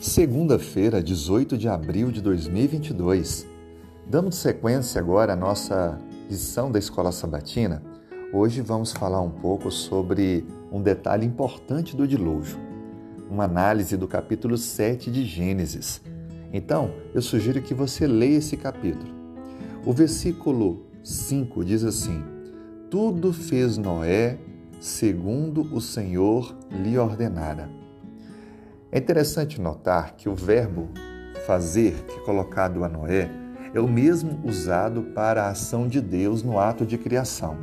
Segunda-feira, 18 de abril de 2022. Dando sequência agora à nossa lição da Escola Sabatina, hoje vamos falar um pouco sobre um detalhe importante do dilúvio, uma análise do capítulo 7 de Gênesis. Então, eu sugiro que você leia esse capítulo. O versículo 5 diz assim: Tudo fez Noé segundo o Senhor lhe ordenara. É interessante notar que o verbo fazer, que é colocado a Noé, é o mesmo usado para a ação de Deus no ato de criação.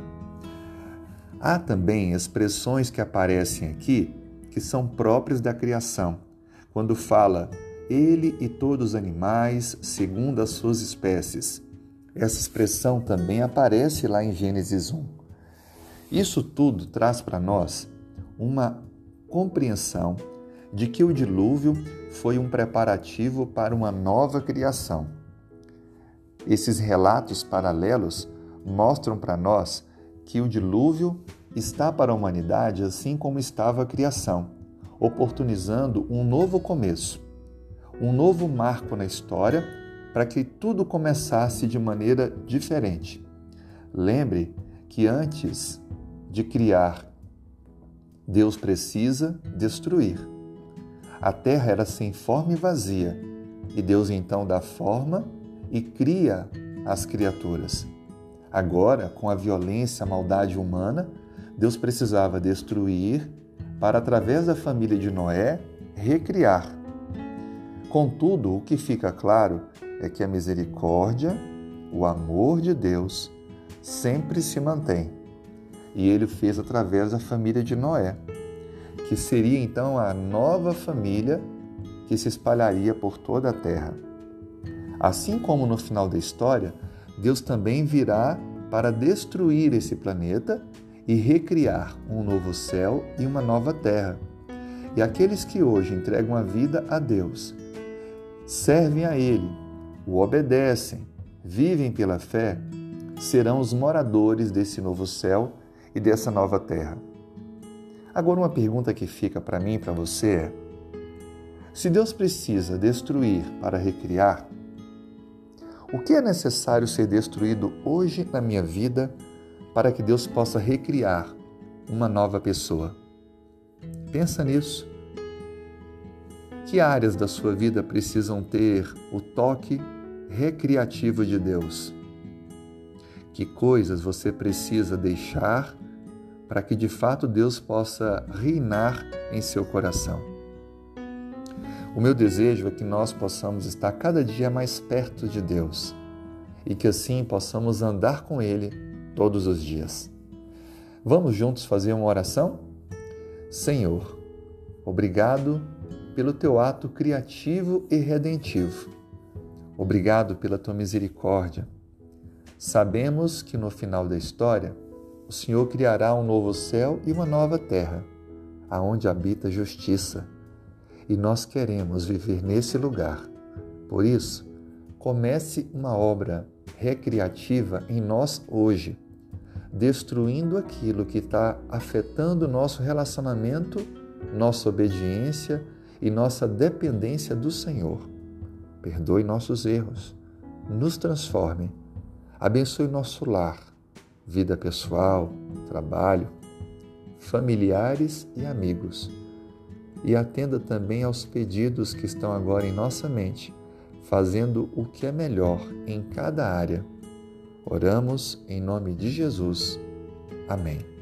Há também expressões que aparecem aqui que são próprias da criação, quando fala ele e todos os animais segundo as suas espécies. Essa expressão também aparece lá em Gênesis 1. Isso tudo traz para nós uma compreensão de que o dilúvio foi um preparativo para uma nova criação. Esses relatos paralelos mostram para nós que o dilúvio está para a humanidade assim como estava a criação, oportunizando um novo começo, um novo marco na história para que tudo começasse de maneira diferente. Lembre que antes de criar, Deus precisa destruir. A terra era sem forma e vazia, e Deus então dá forma e cria as criaturas. Agora, com a violência, a maldade humana, Deus precisava destruir para, através da família de Noé, recriar. Contudo, o que fica claro é que a misericórdia, o amor de Deus, sempre se mantém e ele fez através da família de Noé, que seria então a nova família que se espalharia por toda a terra. Assim como no final da história, Deus também virá para destruir esse planeta e recriar um novo céu e uma nova terra. E aqueles que hoje entregam a vida a Deus, servem a Ele, o obedecem, vivem pela fé, serão os moradores desse novo céu e dessa nova terra. Agora, uma pergunta que fica para mim e para você é: se Deus precisa destruir para recriar, o que é necessário ser destruído hoje na minha vida para que Deus possa recriar uma nova pessoa? Pensa nisso. Que áreas da sua vida precisam ter o toque recriativo de Deus? Que coisas você precisa deixar para que de fato Deus possa reinar em seu coração. O meu desejo é que nós possamos estar cada dia mais perto de Deus e que assim possamos andar com Ele todos os dias. Vamos juntos fazer uma oração? Senhor, obrigado pelo teu ato criativo e redentivo. Obrigado pela tua misericórdia. Sabemos que no final da história, o Senhor criará um novo céu e uma nova terra, aonde habita justiça. E nós queremos viver nesse lugar. Por isso, comece uma obra recreativa em nós hoje, destruindo aquilo que está afetando nosso relacionamento, nossa obediência e nossa dependência do Senhor. Perdoe nossos erros, nos transforme, abençoe nosso lar vida pessoal, trabalho, familiares e amigos. E atenda também aos pedidos que estão agora em nossa mente, fazendo o que é melhor em cada área. Oramos em nome de Jesus. Amém.